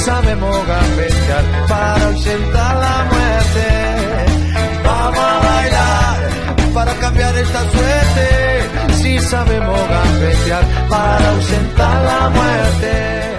Sabemos gambetear para ausentar la muerte. Vamos a bailar para cambiar esta suerte. Si sabemos gambetear para ausentar la muerte.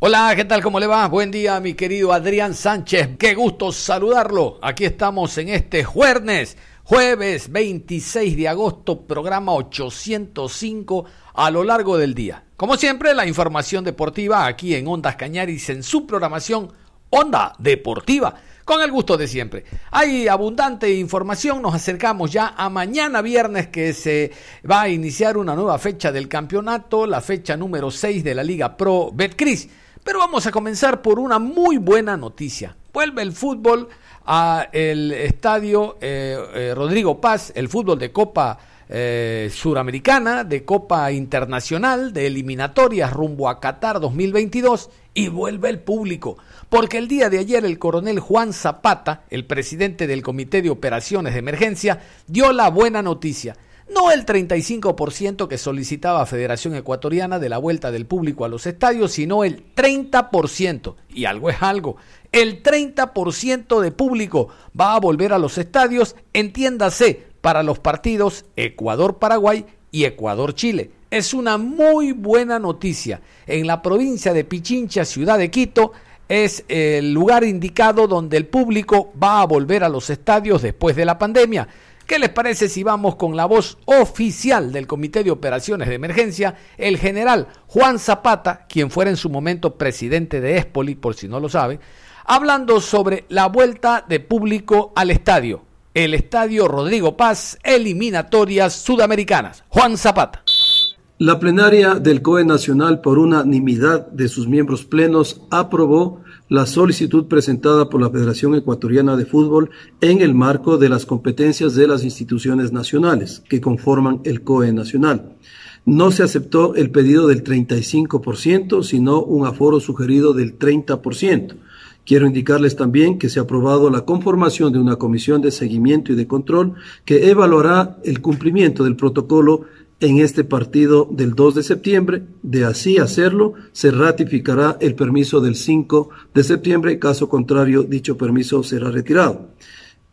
Hola, ¿qué tal? ¿Cómo le va? Buen día, mi querido Adrián Sánchez. Qué gusto saludarlo. Aquí estamos en este jueves, jueves 26 de agosto, programa 805 a lo largo del día. Como siempre, la información deportiva aquí en Ondas Cañaris en su programación Onda Deportiva. Con el gusto de siempre. Hay abundante información. Nos acercamos ya a mañana viernes que se va a iniciar una nueva fecha del campeonato, la fecha número 6 de la Liga Pro Betcris. Pero vamos a comenzar por una muy buena noticia. Vuelve el fútbol a el estadio eh, eh, Rodrigo Paz, el fútbol de Copa eh, suramericana, de Copa Internacional, de eliminatorias rumbo a Qatar 2022 y vuelve el público. Porque el día de ayer el coronel Juan Zapata, el presidente del Comité de Operaciones de Emergencia, dio la buena noticia. No el 35% que solicitaba Federación Ecuatoriana de la vuelta del público a los estadios, sino el 30%. Y algo es algo. El 30% de público va a volver a los estadios, entiéndase, para los partidos Ecuador-Paraguay y Ecuador-Chile. Es una muy buena noticia. En la provincia de Pichincha, ciudad de Quito, es el lugar indicado donde el público va a volver a los estadios después de la pandemia. ¿Qué les parece si vamos con la voz oficial del Comité de Operaciones de Emergencia, el general Juan Zapata, quien fuera en su momento presidente de Espoli, por si no lo sabe, hablando sobre la vuelta de público al estadio? el Estadio Rodrigo Paz, eliminatorias sudamericanas. Juan Zapata. La plenaria del COE Nacional, por unanimidad de sus miembros plenos, aprobó la solicitud presentada por la Federación Ecuatoriana de Fútbol en el marco de las competencias de las instituciones nacionales que conforman el COE Nacional. No se aceptó el pedido del 35%, sino un aforo sugerido del 30%. Quiero indicarles también que se ha aprobado la conformación de una comisión de seguimiento y de control que evaluará el cumplimiento del protocolo en este partido del 2 de septiembre. De así hacerlo, se ratificará el permiso del 5 de septiembre. Caso contrario, dicho permiso será retirado.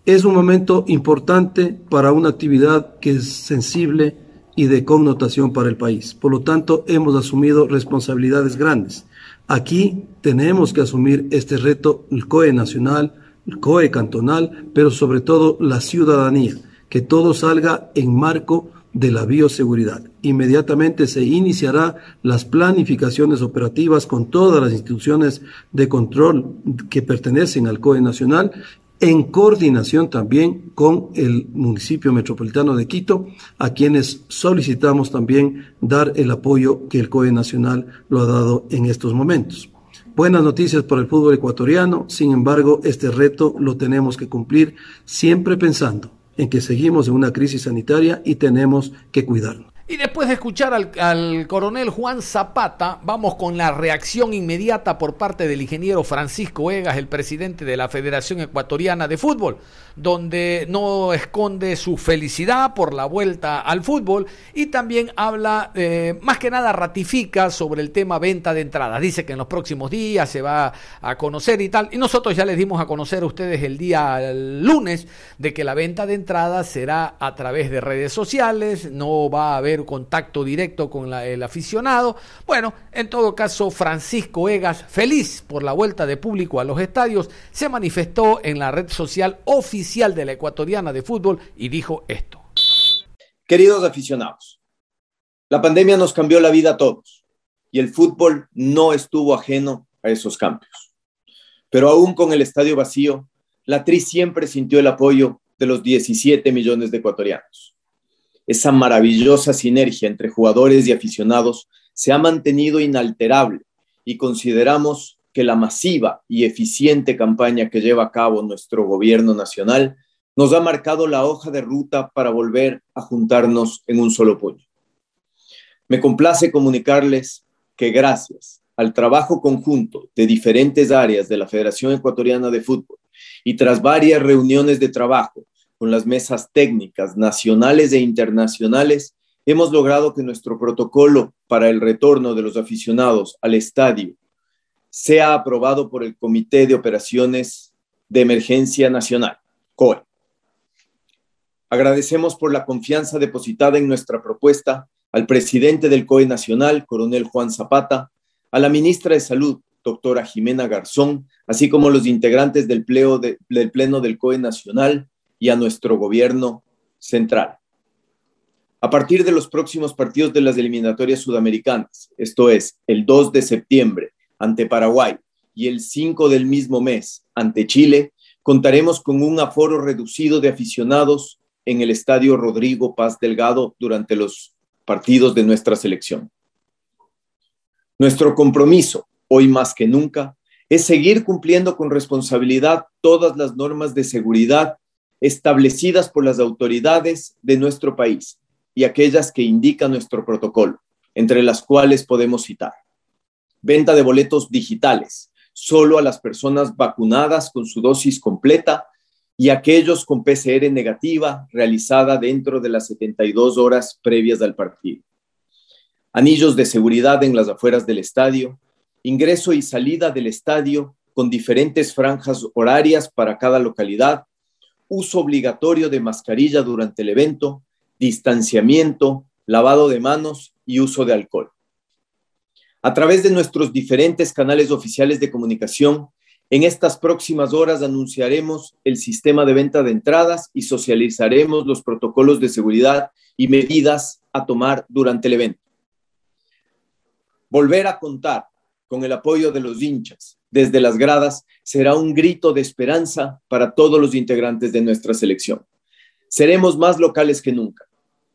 Es un momento importante para una actividad que es sensible y de connotación para el país. Por lo tanto, hemos asumido responsabilidades grandes. Aquí tenemos que asumir este reto, el COE nacional, el COE cantonal, pero sobre todo la ciudadanía, que todo salga en marco de la bioseguridad. Inmediatamente se iniciará las planificaciones operativas con todas las instituciones de control que pertenecen al COE nacional en coordinación también con el municipio metropolitano de Quito, a quienes solicitamos también dar el apoyo que el COE Nacional lo ha dado en estos momentos. Buenas noticias para el fútbol ecuatoriano, sin embargo, este reto lo tenemos que cumplir siempre pensando en que seguimos en una crisis sanitaria y tenemos que cuidarnos. Y después de escuchar al, coronel Juan Zapata, vamos con la reacción inmediata por parte del ingeniero Francisco Egas, el presidente de la Federación Ecuatoriana de Fútbol, donde no esconde su felicidad por la vuelta al fútbol y también habla, eh, más que nada ratifica sobre el tema venta de entradas. Dice que en los próximos días se va a conocer y tal. Y nosotros ya les dimos a conocer a ustedes el día lunes de que la venta de entradas será a través de redes sociales, no va a haber contacto directo con el aficionado. Bueno, en todo caso, Francisco Egas, feliz por la vuelta de público a los estadios, se manifestó en la red social oficial de la ecuatoriana de fútbol y dijo esto. Queridos aficionados, la pandemia nos cambió la vida a todos y el fútbol no estuvo ajeno a esos cambios. Pero aún con el estadio vacío, la TRI siempre sintió el apoyo de los 17 millones de ecuatorianos. Esa maravillosa sinergia entre jugadores y aficionados se ha mantenido inalterable y consideramos que la masiva y eficiente campaña que lleva a cabo nuestro gobierno nacional nos ha marcado la hoja de ruta para volver a juntarnos en un solo puño. Me complace comunicarles que gracias al trabajo conjunto de diferentes áreas de la Federación Ecuatoriana de Fútbol y tras varias reuniones de trabajo con las mesas técnicas nacionales e internacionales, hemos logrado que nuestro protocolo para el retorno de los aficionados al estadio sea aprobado por el Comité de Operaciones de Emergencia Nacional, COE. Agradecemos por la confianza depositada en nuestra propuesta al presidente del COE Nacional, coronel Juan Zapata, a la ministra de Salud, doctora Jimena Garzón, así como los integrantes del, del Pleno del COE Nacional y a nuestro gobierno central. A partir de los próximos partidos de las eliminatorias sudamericanas, esto es, el 2 de septiembre ante Paraguay y el 5 del mismo mes ante Chile, contaremos con un aforo reducido de aficionados en el Estadio Rodrigo Paz Delgado durante los partidos de nuestra selección. Nuestro compromiso, hoy más que nunca, es seguir cumpliendo con responsabilidad todas las normas de seguridad establecidas por las autoridades de nuestro país y aquellas que indica nuestro protocolo, entre las cuales podemos citar. Venta de boletos digitales, solo a las personas vacunadas con su dosis completa y aquellos con PCR negativa realizada dentro de las 72 horas previas al partido. Anillos de seguridad en las afueras del estadio, ingreso y salida del estadio con diferentes franjas horarias para cada localidad, uso obligatorio de mascarilla durante el evento, distanciamiento, lavado de manos y uso de alcohol. A través de nuestros diferentes canales oficiales de comunicación, en estas próximas horas anunciaremos el sistema de venta de entradas y socializaremos los protocolos de seguridad y medidas a tomar durante el evento. Volver a contar con el apoyo de los hinchas desde las gradas será un grito de esperanza para todos los integrantes de nuestra selección. Seremos más locales que nunca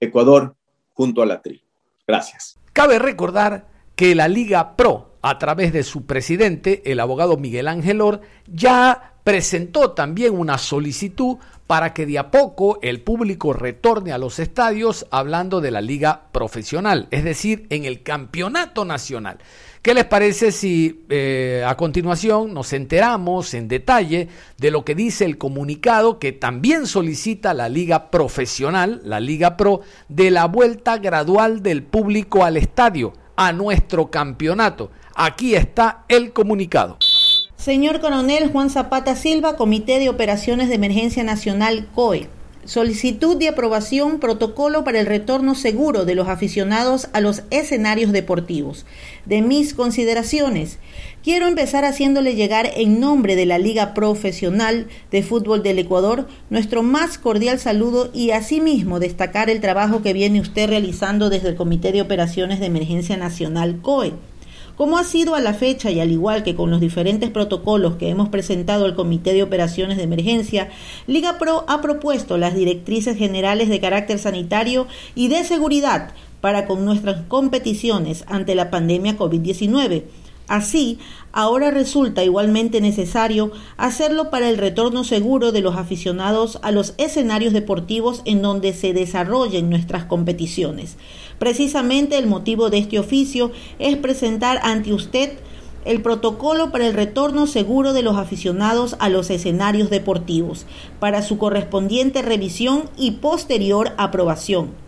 Ecuador junto a la TRI. Gracias. Cabe recordar que la Liga Pro, a través de su presidente, el abogado Miguel Ángel Or, ya presentó también una solicitud para que de a poco el público retorne a los estadios hablando de la liga profesional, es decir, en el campeonato nacional. ¿Qué les parece si eh, a continuación nos enteramos en detalle de lo que dice el comunicado que también solicita la Liga Profesional, la Liga Pro, de la vuelta gradual del público al estadio, a nuestro campeonato? Aquí está el comunicado. Señor Coronel Juan Zapata Silva, Comité de Operaciones de Emergencia Nacional COE. Solicitud de aprobación protocolo para el retorno seguro de los aficionados a los escenarios deportivos. De mis consideraciones, quiero empezar haciéndole llegar en nombre de la Liga Profesional de Fútbol del Ecuador nuestro más cordial saludo y asimismo destacar el trabajo que viene usted realizando desde el Comité de Operaciones de Emergencia Nacional COE como ha sido a la fecha y al igual que con los diferentes protocolos que hemos presentado al Comité de Operaciones de Emergencia, Liga Pro ha propuesto las directrices generales de carácter sanitario y de seguridad para con nuestras competiciones ante la pandemia COVID-19 Así, ahora resulta igualmente necesario hacerlo para el retorno seguro de los aficionados a los escenarios deportivos en donde se desarrollen nuestras competiciones. Precisamente el motivo de este oficio es presentar ante usted el protocolo para el retorno seguro de los aficionados a los escenarios deportivos, para su correspondiente revisión y posterior aprobación.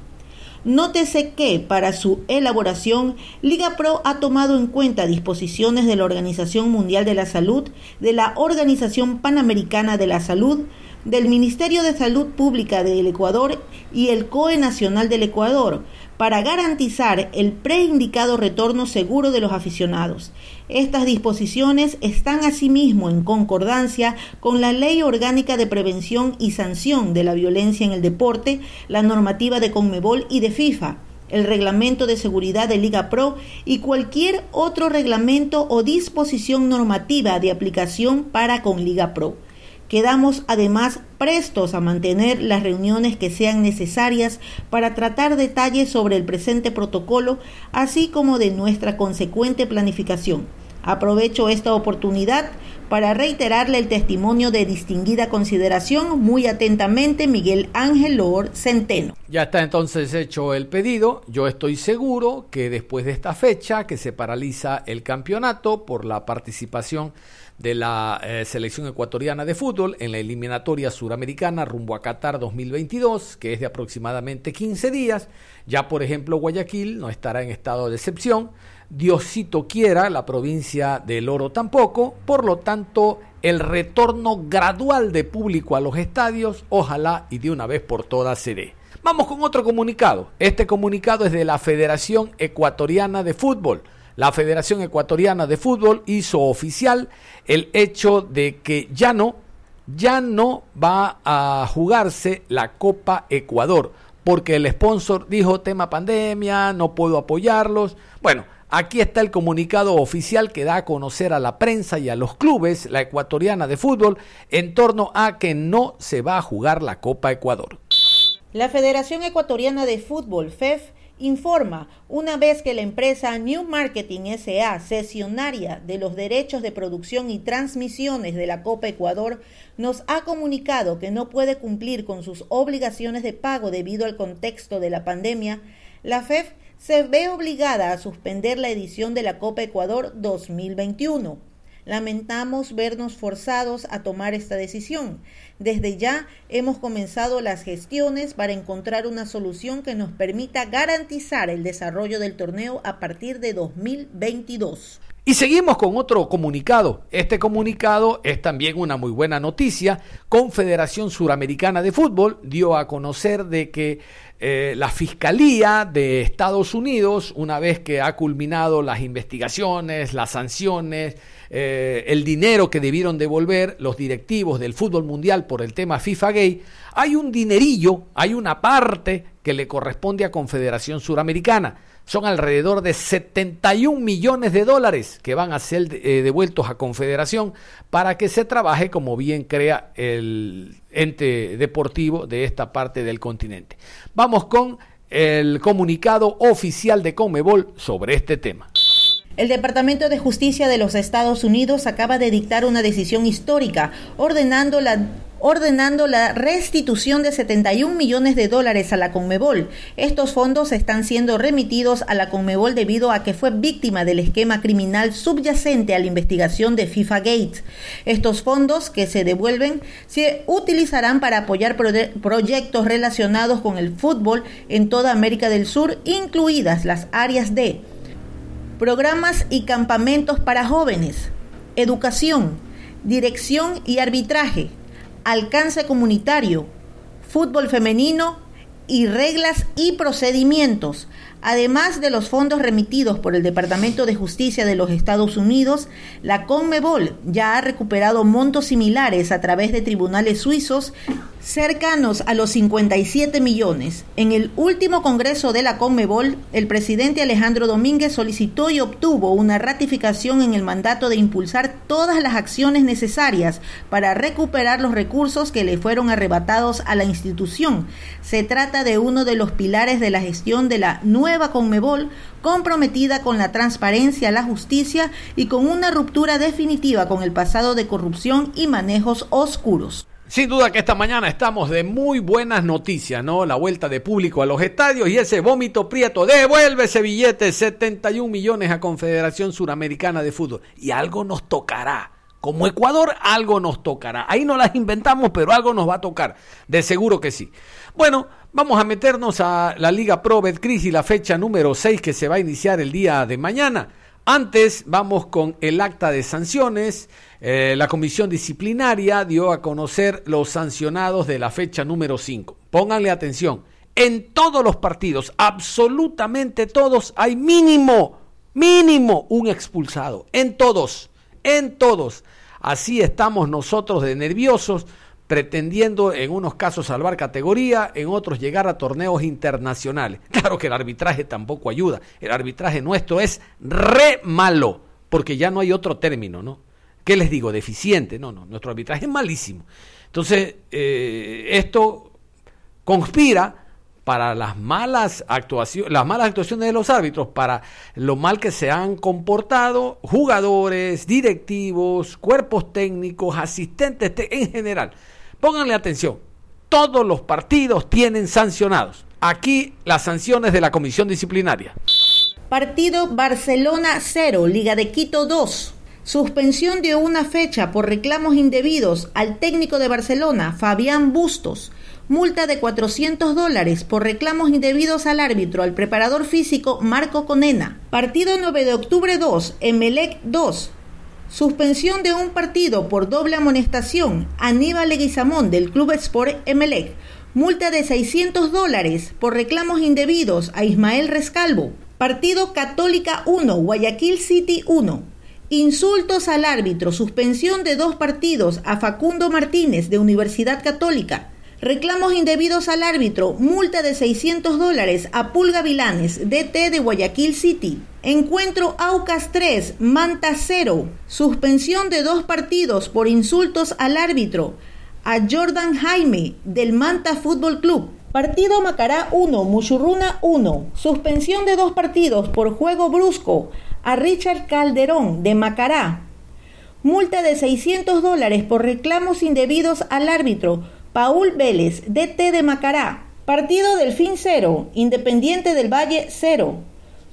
Nótese que para su elaboración, Liga Pro ha tomado en cuenta disposiciones de la Organización Mundial de la Salud, de la Organización Panamericana de la Salud, del Ministerio de Salud Pública del Ecuador y el COE Nacional del Ecuador para garantizar el preindicado retorno seguro de los aficionados. Estas disposiciones están asimismo en concordancia con la Ley Orgánica de Prevención y Sanción de la Violencia en el Deporte, la normativa de Conmebol y de FIFA el reglamento de seguridad de Liga Pro y cualquier otro reglamento o disposición normativa de aplicación para con Liga Pro. Quedamos además prestos a mantener las reuniones que sean necesarias para tratar detalles sobre el presente protocolo, así como de nuestra consecuente planificación. Aprovecho esta oportunidad para reiterarle el testimonio de distinguida consideración. Muy atentamente, Miguel Ángel Lord Centeno. Ya está entonces hecho el pedido. Yo estoy seguro que después de esta fecha, que se paraliza el campeonato por la participación de la eh, selección ecuatoriana de fútbol en la eliminatoria suramericana rumbo a Qatar 2022, que es de aproximadamente 15 días. Ya, por ejemplo, Guayaquil no estará en estado de excepción. Diosito quiera, la provincia del Oro tampoco. Por lo tanto, el retorno gradual de público a los estadios, ojalá y de una vez por todas se dé. Vamos con otro comunicado. Este comunicado es de la Federación Ecuatoriana de Fútbol la Federación Ecuatoriana de Fútbol hizo oficial el hecho de que ya no, ya no va a jugarse la Copa Ecuador, porque el sponsor dijo tema pandemia, no puedo apoyarlos. Bueno, Aquí está el comunicado oficial que da a conocer a la prensa y a los clubes, la ecuatoriana de fútbol, en torno a que no se va a jugar la Copa Ecuador. La Federación Ecuatoriana de Fútbol, FEF, informa, una vez que la empresa New Marketing SA, cesionaria de los derechos de producción y transmisiones de la Copa Ecuador, nos ha comunicado que no puede cumplir con sus obligaciones de pago debido al contexto de la pandemia, la FEF se ve obligada a suspender la edición de la Copa Ecuador 2021. Lamentamos vernos forzados a tomar esta decisión. Desde ya hemos comenzado las gestiones para encontrar una solución que nos permita garantizar el desarrollo del torneo a partir de 2022. Y seguimos con otro comunicado. Este comunicado es también una muy buena noticia. Confederación Suramericana de Fútbol dio a conocer de que eh, la Fiscalía de Estados Unidos, una vez que ha culminado las investigaciones, las sanciones, eh, el dinero que debieron devolver los directivos del fútbol mundial por el tema FIFA Gay, hay un dinerillo, hay una parte que le corresponde a Confederación Suramericana. Son alrededor de 71 millones de dólares que van a ser eh, devueltos a Confederación para que se trabaje como bien crea el ente deportivo de esta parte del continente. Vamos con el comunicado oficial de Comebol sobre este tema. El Departamento de Justicia de los Estados Unidos acaba de dictar una decisión histórica ordenando la ordenando la restitución de 71 millones de dólares a la Conmebol. Estos fondos están siendo remitidos a la Conmebol debido a que fue víctima del esquema criminal subyacente a la investigación de FIFA Gates. Estos fondos que se devuelven se utilizarán para apoyar proyectos relacionados con el fútbol en toda América del Sur, incluidas las áreas de programas y campamentos para jóvenes, educación, dirección y arbitraje, alcance comunitario, fútbol femenino y reglas y procedimientos, además de los fondos remitidos por el Departamento de Justicia de los Estados Unidos, la CONMEBOL ya ha recuperado montos similares a través de tribunales suizos cercanos a los 57 millones. En el último Congreso de la Conmebol, el presidente Alejandro Domínguez solicitó y obtuvo una ratificación en el mandato de impulsar todas las acciones necesarias para recuperar los recursos que le fueron arrebatados a la institución. Se trata de uno de los pilares de la gestión de la nueva Conmebol, comprometida con la transparencia, la justicia y con una ruptura definitiva con el pasado de corrupción y manejos oscuros. Sin duda que esta mañana estamos de muy buenas noticias, ¿no? La vuelta de público a los estadios y ese vómito prieto. Devuelve ese billete, 71 millones a Confederación Suramericana de Fútbol. Y algo nos tocará. Como Ecuador, algo nos tocará. Ahí no las inventamos, pero algo nos va a tocar. De seguro que sí. Bueno, vamos a meternos a la Liga Pro Betcris y la fecha número 6 que se va a iniciar el día de mañana. Antes vamos con el acta de sanciones. Eh, la comisión disciplinaria dio a conocer los sancionados de la fecha número 5. Pónganle atención. En todos los partidos, absolutamente todos, hay mínimo, mínimo un expulsado. En todos, en todos. Así estamos nosotros de nerviosos pretendiendo en unos casos salvar categoría, en otros llegar a torneos internacionales. Claro que el arbitraje tampoco ayuda. El arbitraje nuestro es re malo, porque ya no hay otro término, ¿no? ¿Qué les digo? Deficiente. No, no, nuestro arbitraje es malísimo. Entonces, eh, esto conspira para las malas actuaciones, las malas actuaciones de los árbitros, para lo mal que se han comportado jugadores, directivos, cuerpos técnicos, asistentes en general. Pónganle atención. Todos los partidos tienen sancionados. Aquí las sanciones de la comisión disciplinaria. Partido Barcelona 0, Liga de Quito 2. Suspensión de una fecha por reclamos indebidos al técnico de Barcelona, Fabián Bustos. Multa de 400 dólares por reclamos indebidos al árbitro, al preparador físico Marco Conena. Partido 9 de octubre 2, Emelec 2. Suspensión de un partido por doble amonestación. Aníbal Leguizamón del Club Sport Emelec. Multa de 600 dólares por reclamos indebidos a Ismael Rescalvo. Partido Católica 1, Guayaquil City 1. Insultos al árbitro, suspensión de dos partidos a Facundo Martínez de Universidad Católica. Reclamos indebidos al árbitro, multa de 600 dólares a Pulga Vilanes, DT de Guayaquil City. Encuentro Aucas 3, Manta 0. Suspensión de dos partidos por insultos al árbitro a Jordan Jaime del Manta Fútbol Club. Partido Macará 1, Muchurruna 1. Suspensión de dos partidos por juego brusco a Richard Calderón de Macará. Multa de 600 dólares por reclamos indebidos al árbitro Paul Vélez, DT de Macará. Partido Delfín 0, Independiente del Valle 0.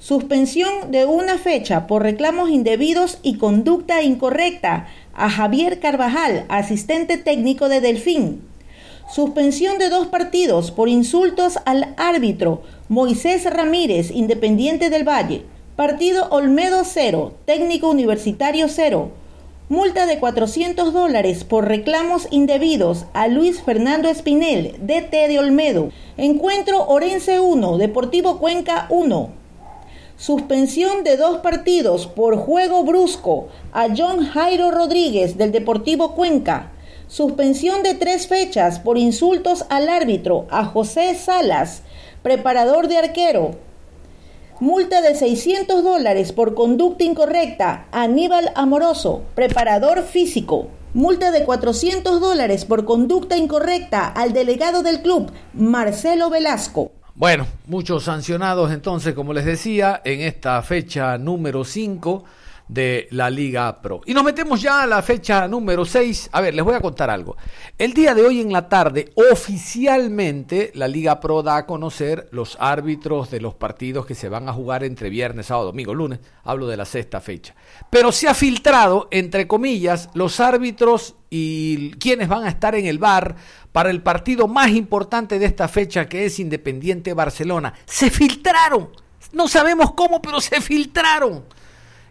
Suspensión de una fecha por reclamos indebidos y conducta incorrecta a Javier Carvajal, asistente técnico de Delfín. Suspensión de dos partidos por insultos al árbitro Moisés Ramírez, Independiente del Valle. Partido Olmedo 0, técnico universitario 0. Multa de 400 dólares por reclamos indebidos a Luis Fernando Espinel, DT de Olmedo. Encuentro Orense 1, Deportivo Cuenca 1. Suspensión de dos partidos por juego brusco a John Jairo Rodríguez del Deportivo Cuenca. Suspensión de tres fechas por insultos al árbitro a José Salas, preparador de arquero. Multa de 600 dólares por conducta incorrecta. Aníbal Amoroso, preparador físico. Multa de 400 dólares por conducta incorrecta al delegado del club, Marcelo Velasco. Bueno, muchos sancionados entonces, como les decía, en esta fecha número 5 de la Liga Pro. Y nos metemos ya a la fecha número 6. A ver, les voy a contar algo. El día de hoy en la tarde, oficialmente, la Liga Pro da a conocer los árbitros de los partidos que se van a jugar entre viernes, sábado, domingo, lunes. Hablo de la sexta fecha. Pero se ha filtrado, entre comillas, los árbitros y quienes van a estar en el bar para el partido más importante de esta fecha que es Independiente Barcelona. Se filtraron. No sabemos cómo, pero se filtraron.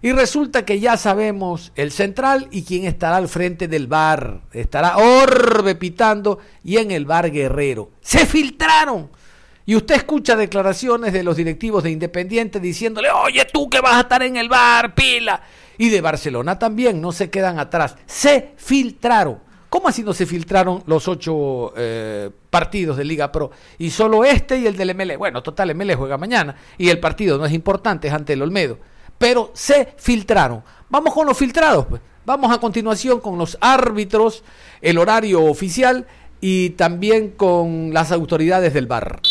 Y resulta que ya sabemos el central y quién estará al frente del bar. Estará Orbe pitando y en el bar Guerrero. Se filtraron. Y usted escucha declaraciones de los directivos de Independiente diciéndole, oye tú que vas a estar en el bar, pila. Y de Barcelona también, no se quedan atrás. Se filtraron. ¿Cómo así no se filtraron los ocho eh, partidos de Liga Pro? Y solo este y el del ML. Bueno, total, ML juega mañana. Y el partido no es importante, es ante el Olmedo pero se filtraron. Vamos con los filtrados. Pues. Vamos a continuación con los árbitros, el horario oficial y también con las autoridades del bar.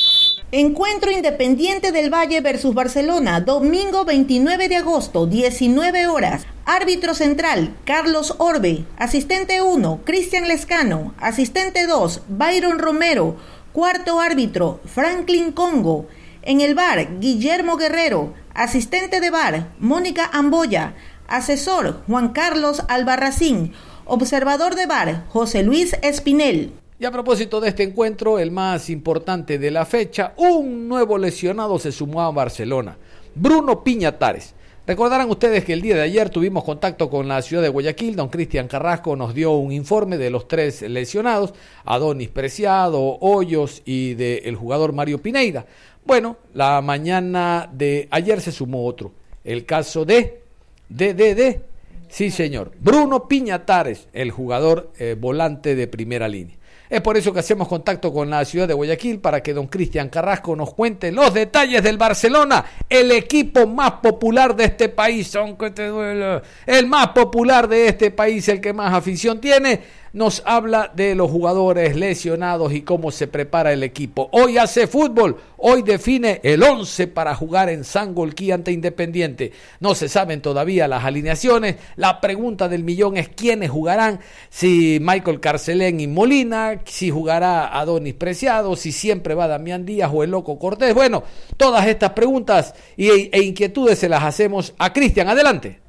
Encuentro Independiente del Valle versus Barcelona, domingo 29 de agosto, 19 horas. Árbitro central, Carlos Orbe. Asistente 1, Cristian Lescano. Asistente 2, Byron Romero. Cuarto árbitro, Franklin Congo. En el bar, Guillermo Guerrero. Asistente de bar, Mónica Amboya. Asesor, Juan Carlos Albarracín. Observador de bar, José Luis Espinel. Y a propósito de este encuentro, el más importante de la fecha, un nuevo lesionado se sumó a Barcelona, Bruno Piñatares. Recordarán ustedes que el día de ayer tuvimos contacto con la ciudad de Guayaquil, don Cristian Carrasco nos dio un informe de los tres lesionados, Adonis Preciado, Hoyos y del jugador Mario Pineida. Bueno, la mañana de ayer se sumó otro, el caso de, de, de, de, sí señor, Bruno Piñatares, el jugador eh, volante de primera línea. Es por eso que hacemos contacto con la ciudad de Guayaquil para que don Cristian Carrasco nos cuente los detalles del Barcelona, el equipo más popular de este país, aunque te duele, el más popular de este país, el que más afición tiene nos habla de los jugadores lesionados y cómo se prepara el equipo. Hoy hace fútbol, hoy define el 11 para jugar en Sangolquí ante Independiente. No se saben todavía las alineaciones. La pregunta del millón es quiénes jugarán, si Michael Carcelén y Molina, si jugará Adonis Preciado, si siempre va Damián Díaz o el Loco Cortés. Bueno, todas estas preguntas e inquietudes se las hacemos a Cristian. Adelante.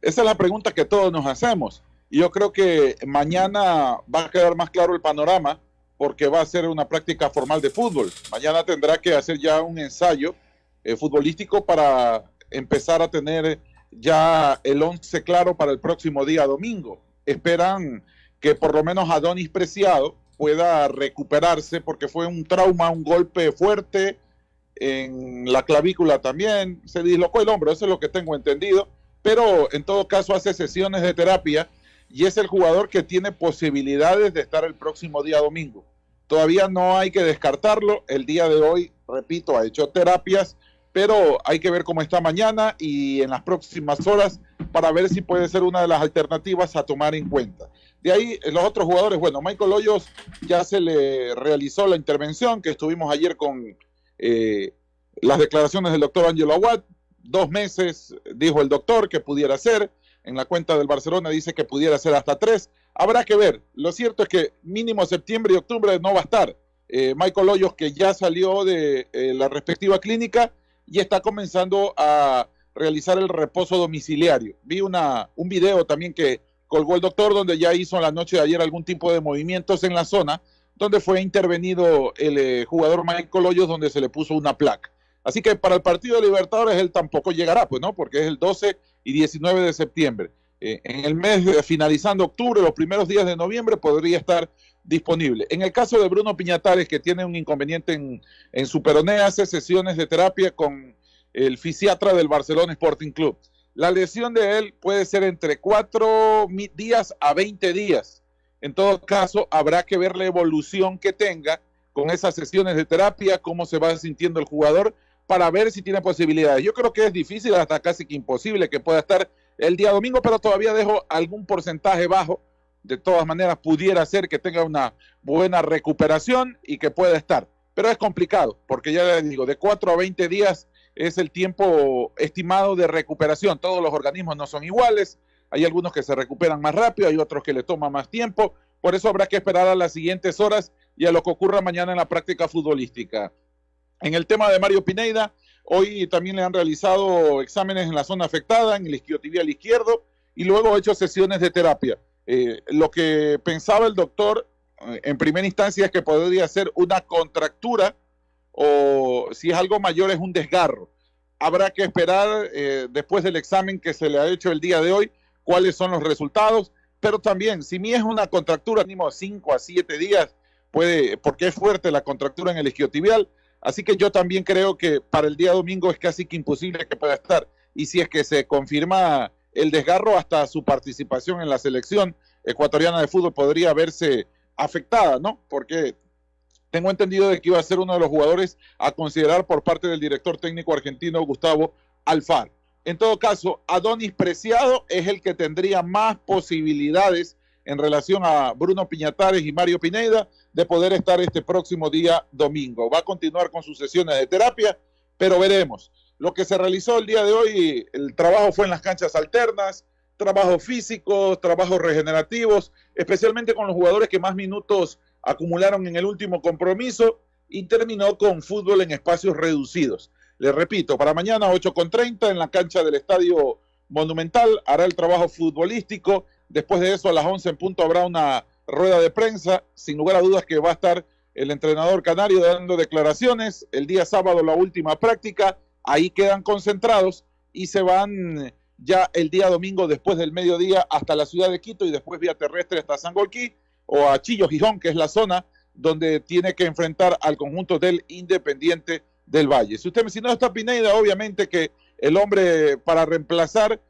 Esa es la pregunta que todos nos hacemos. Yo creo que mañana va a quedar más claro el panorama porque va a ser una práctica formal de fútbol. Mañana tendrá que hacer ya un ensayo eh, futbolístico para empezar a tener ya el once claro para el próximo día domingo. Esperan que por lo menos Adonis Preciado pueda recuperarse porque fue un trauma, un golpe fuerte en la clavícula también, se dislocó el hombro, eso es lo que tengo entendido, pero en todo caso hace sesiones de terapia y es el jugador que tiene posibilidades de estar el próximo día domingo. Todavía no hay que descartarlo. El día de hoy, repito, ha hecho terapias, pero hay que ver cómo está mañana y en las próximas horas para ver si puede ser una de las alternativas a tomar en cuenta. De ahí, los otros jugadores, bueno, Michael Hoyos ya se le realizó la intervención que estuvimos ayer con eh, las declaraciones del doctor Angelo Aguad. Dos meses, dijo el doctor, que pudiera ser en la cuenta del Barcelona dice que pudiera ser hasta tres. Habrá que ver. Lo cierto es que mínimo septiembre y octubre no va a estar. Eh, Michael Hoyos, que ya salió de eh, la respectiva clínica y está comenzando a realizar el reposo domiciliario. Vi una, un video también que colgó el doctor donde ya hizo la noche de ayer algún tipo de movimientos en la zona donde fue intervenido el eh, jugador Michael Hoyos donde se le puso una placa. Así que para el partido de Libertadores él tampoco llegará, pues no, porque es el 12 y 19 de septiembre. Eh, en el mes finalizando octubre, los primeros días de noviembre, podría estar disponible. En el caso de Bruno Piñatares, que tiene un inconveniente en, en su peroné, hace sesiones de terapia con el fisiatra del Barcelona Sporting Club. La lesión de él puede ser entre cuatro días a 20 días. En todo caso, habrá que ver la evolución que tenga con esas sesiones de terapia, cómo se va sintiendo el jugador para ver si tiene posibilidades. Yo creo que es difícil, hasta casi que imposible que pueda estar el día domingo, pero todavía dejo algún porcentaje bajo. De todas maneras, pudiera ser que tenga una buena recuperación y que pueda estar. Pero es complicado, porque ya les digo, de 4 a 20 días es el tiempo estimado de recuperación. Todos los organismos no son iguales. Hay algunos que se recuperan más rápido, hay otros que le toma más tiempo. Por eso habrá que esperar a las siguientes horas y a lo que ocurra mañana en la práctica futbolística. En el tema de Mario Pineida, hoy también le han realizado exámenes en la zona afectada, en el isquiotibial izquierdo, y luego hecho sesiones de terapia. Eh, lo que pensaba el doctor eh, en primera instancia es que podría ser una contractura o si es algo mayor es un desgarro. Habrá que esperar eh, después del examen que se le ha hecho el día de hoy cuáles son los resultados, pero también si mi es una contractura, mínimo 5 a 7 días, puede, porque es fuerte la contractura en el isquiotibial, Así que yo también creo que para el día domingo es casi que imposible que pueda estar. Y si es que se confirma el desgarro, hasta su participación en la selección ecuatoriana de fútbol podría verse afectada, ¿no? Porque tengo entendido de que iba a ser uno de los jugadores a considerar por parte del director técnico argentino Gustavo Alfaro. En todo caso, Adonis Preciado es el que tendría más posibilidades en relación a Bruno Piñatares y Mario Pineda de poder estar este próximo día domingo. Va a continuar con sus sesiones de terapia, pero veremos. Lo que se realizó el día de hoy, el trabajo fue en las canchas alternas, trabajos físicos, trabajos regenerativos, especialmente con los jugadores que más minutos acumularon en el último compromiso y terminó con fútbol en espacios reducidos. Les repito, para mañana 8.30 en la cancha del Estadio Monumental hará el trabajo futbolístico Después de eso, a las 11 en punto habrá una rueda de prensa. Sin lugar a dudas que va a estar el entrenador canario dando declaraciones. El día sábado la última práctica. Ahí quedan concentrados y se van ya el día domingo después del mediodía hasta la ciudad de Quito y después vía terrestre hasta Sangolquí o a Chillo Gijón, que es la zona donde tiene que enfrentar al conjunto del Independiente del Valle. Si usted si no está Pineda, obviamente que el hombre para reemplazar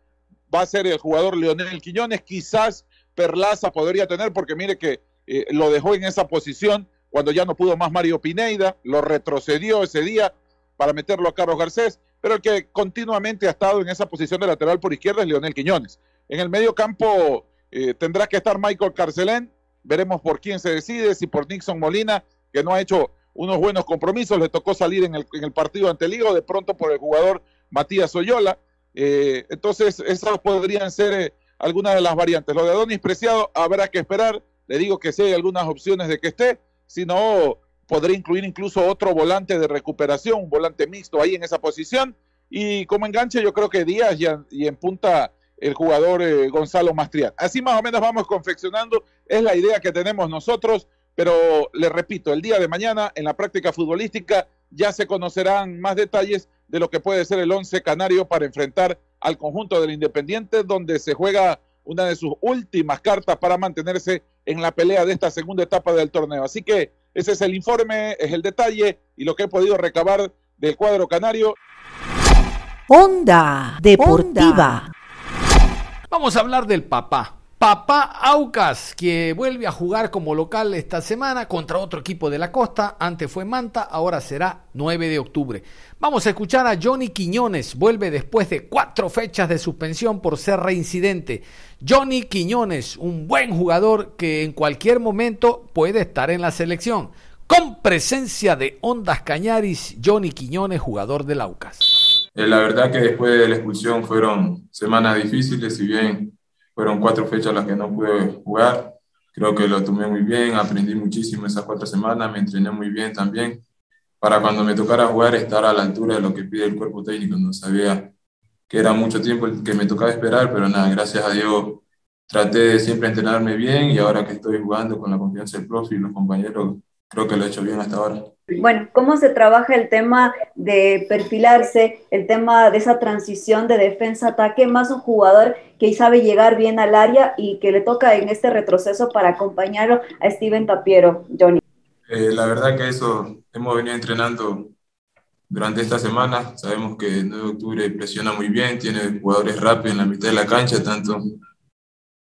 va a ser el jugador Leonel Quiñones. Quizás Perlaza podría tener, porque mire que eh, lo dejó en esa posición cuando ya no pudo más Mario Pineida, lo retrocedió ese día para meterlo a Carlos Garcés, pero el que continuamente ha estado en esa posición de lateral por izquierda es Leonel Quiñones. En el medio campo eh, tendrá que estar Michael Carcelén, veremos por quién se decide, si por Nixon Molina, que no ha hecho unos buenos compromisos, le tocó salir en el, el partido ante Ligo, de pronto por el jugador Matías Oyola. Eh, entonces, esas podrían ser algunas de las variantes. Lo de Adonis Preciado habrá que esperar. Le digo que sí hay algunas opciones de que esté. Si no, podría incluir incluso otro volante de recuperación, un volante mixto ahí en esa posición. Y como enganche, yo creo que Díaz y, en punta el jugador eh, Gonzalo Mastrián. Así más o menos vamos confeccionando. Es la idea que tenemos nosotros. Pero le repito, el día de mañana en la práctica futbolística ya se conocerán más detalles de lo que puede ser el once canario para enfrentar al conjunto del Independiente, donde se juega una de sus últimas cartas para mantenerse en la pelea de esta segunda etapa del torneo. Así que ese es el informe, es el detalle y lo que he podido recabar del cuadro canario. Onda Deportiva. Vamos a hablar del papá. Papá Aucas, que vuelve a jugar como local esta semana contra otro equipo de la costa. Antes fue Manta, ahora será 9 de octubre. Vamos a escuchar a Johnny Quiñones. Vuelve después de cuatro fechas de suspensión por ser reincidente. Johnny Quiñones, un buen jugador que en cualquier momento puede estar en la selección. Con presencia de Ondas Cañaris, Johnny Quiñones, jugador del Aucas. Eh, la verdad que después de la expulsión fueron semanas difíciles, si bien fueron cuatro fechas las que no pude jugar. Creo que lo tomé muy bien, aprendí muchísimo esas cuatro semanas, me entrené muy bien también. Para cuando me tocara jugar, estar a la altura de lo que pide el cuerpo técnico. No sabía que era mucho tiempo el que me tocaba esperar, pero nada, gracias a Dios traté de siempre entrenarme bien y ahora que estoy jugando con la confianza del profe y los compañeros, creo que lo he hecho bien hasta ahora. Bueno, ¿cómo se trabaja el tema de perfilarse, el tema de esa transición de defensa-ataque, más un jugador que sabe llegar bien al área y que le toca en este retroceso para acompañarlo a Steven Tapiero, Johnny? Eh, la verdad que eso hemos venido entrenando durante esta semana. Sabemos que el 9 de octubre presiona muy bien, tiene jugadores rápidos en la mitad de la cancha, tanto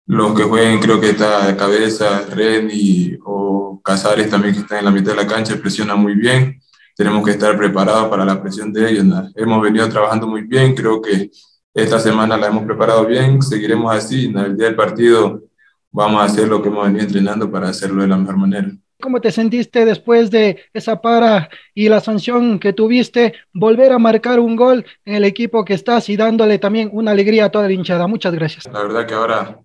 los que jueguen, creo que está Cabeza, Renny o Casares también que están en la mitad de la cancha, presiona muy bien. Tenemos que estar preparados para la presión de ellos. Hemos venido trabajando muy bien, creo que esta semana la hemos preparado bien, seguiremos así. En el día del partido vamos a hacer lo que hemos venido entrenando para hacerlo de la mejor manera. ¿Cómo te sentiste después de esa para y la sanción que tuviste? Volver a marcar un gol en el equipo que estás y dándole también una alegría a toda la hinchada. Muchas gracias. La verdad que ahora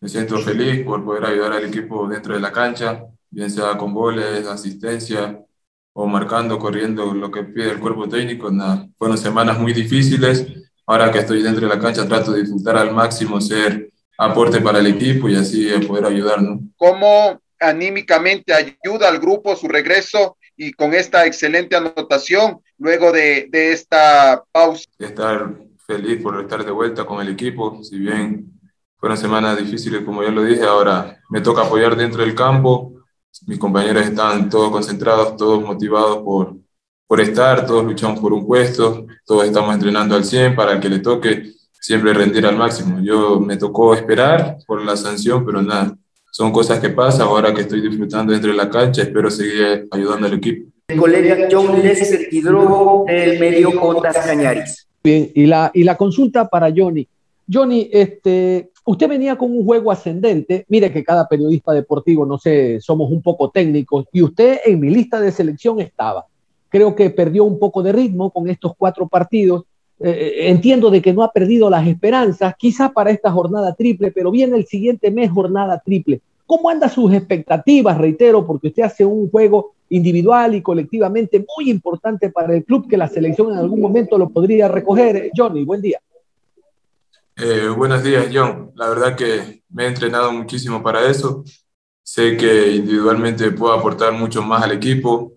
me siento feliz por poder ayudar al equipo dentro de la cancha, bien sea con goles, asistencia o marcando, corriendo lo que pide el cuerpo técnico. Nada, fueron semanas muy difíciles. Ahora que estoy dentro de la cancha trato de disfrutar al máximo, ser aporte para el equipo y así poder ayudarnos. ¿Cómo anímicamente ayuda al grupo su regreso y con esta excelente anotación luego de, de esta pausa? Estar feliz por estar de vuelta con el equipo, si bien fueron semanas difíciles, como ya lo dije, ahora me toca apoyar dentro del campo. Mis compañeros están todos concentrados, todos motivados por, por estar, todos luchamos por un puesto, todos estamos entrenando al 100 para que le toque siempre rendir al máximo. Yo me tocó esperar por la sanción, pero nada, son cosas que pasan. Ahora que estoy disfrutando dentro de la cancha, espero seguir ayudando al equipo. El colega John Lester Hidrogo del medio Contas Cañaris. Bien, y la, y la consulta para Johnny. Johnny, este, Usted venía con un juego ascendente. Mire que cada periodista deportivo, no sé, somos un poco técnicos. Y usted en mi lista de selección estaba. Creo que perdió un poco de ritmo con estos cuatro partidos. Eh, eh, entiendo de que no ha perdido las esperanzas, quizá para esta jornada triple, pero viene el siguiente mes jornada triple. ¿Cómo andan sus expectativas? Reitero, porque usted hace un juego individual y colectivamente muy importante para el club que la selección en algún momento lo podría recoger. Johnny, buen día. Eh, buenos días, John. La verdad que me he entrenado muchísimo para eso. Sé que individualmente puedo aportar mucho más al equipo,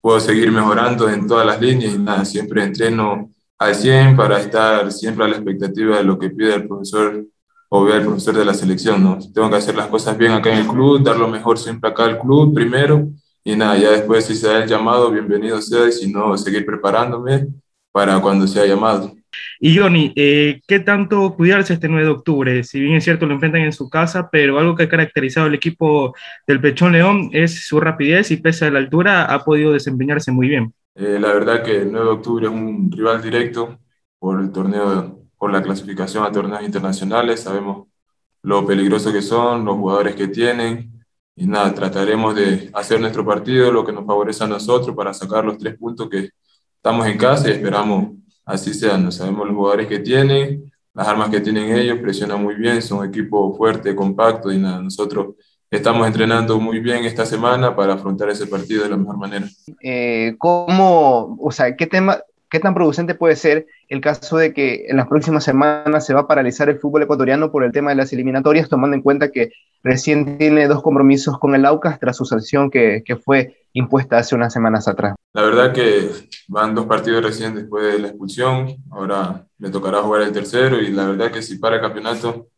puedo seguir mejorando en todas las líneas y nada, siempre entreno al 100 para estar siempre a la expectativa de lo que pide el profesor o el profesor de la selección, ¿no? Tengo que hacer las cosas bien acá en el club, dar lo mejor siempre acá al club primero y nada, ya después si se da el llamado, bienvenido sea y si no, seguir preparándome para cuando sea llamado. Y Johnny, eh, ¿qué tanto cuidarse este 9 de octubre? Si bien es cierto, lo enfrentan en su casa, pero algo que ha caracterizado al equipo del Pechón León es su rapidez y pese a la altura ha podido desempeñarse muy bien. Eh, la verdad que el 9 de octubre es un rival directo por el torneo, por la clasificación a torneos internacionales. Sabemos lo peligroso que son, los jugadores que tienen. Y nada, trataremos de hacer nuestro partido, lo que nos favorece a nosotros para sacar los tres puntos que estamos en casa y esperamos así sea. No sabemos los jugadores que tienen, las armas que tienen ellos, presionan muy bien, son un equipo fuerte, compacto y nada, nosotros estamos entrenando muy bien esta semana para afrontar ese partido de la mejor manera. Eh, ¿Cómo, o sea, qué tema, qué tan producente puede ser el caso de que en las próximas semanas se va a paralizar el fútbol ecuatoriano por el tema de las eliminatorias, tomando en cuenta que recién tiene dos compromisos con el Aucas tras su sanción que, fue impuesta hace unas semanas atrás? La verdad que van dos partidos recién después de la expulsión, ahora le tocará jugar el tercero y la verdad que si para el campeonato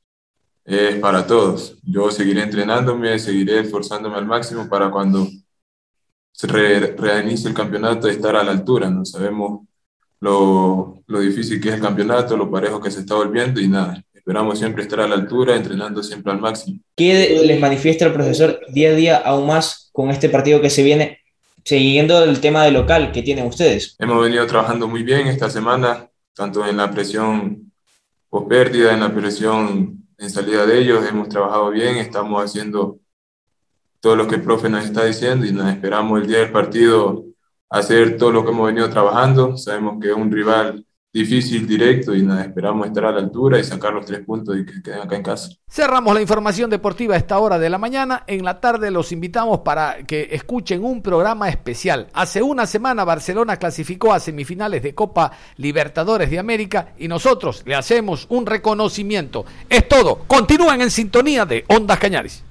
es para todos. Yo seguiré entrenándome, seguiré esforzándome al máximo para cuando se reinicie el campeonato estar a la altura. No sabemos lo, lo difícil que es el campeonato, lo parejo que se está volviendo y nada. Esperamos siempre estar a la altura, entrenando siempre al máximo. ¿Qué les manifiesta el profesor día a día aún más con este partido que se viene, siguiendo el tema de local que tienen ustedes? Hemos venido trabajando muy bien esta semana, tanto en la presión post pérdida, en la presión en salida de ellos, hemos trabajado bien, estamos haciendo todo lo que el profe nos está diciendo y nos esperamos el día del partido hacer todo lo que hemos venido trabajando. Sabemos que es un rival difícil, directo y nada, esperamos estar a la altura y sacar los tres puntos y que queden acá en casa. Cerramos la información deportiva a esta hora de la mañana. En la tarde los invitamos para que escuchen un programa especial. Hace una semana Barcelona clasificó a semifinales de Copa Libertadores de América y nosotros le hacemos un reconocimiento. Es todo. Continúen en sintonía de Ondas Cañaris.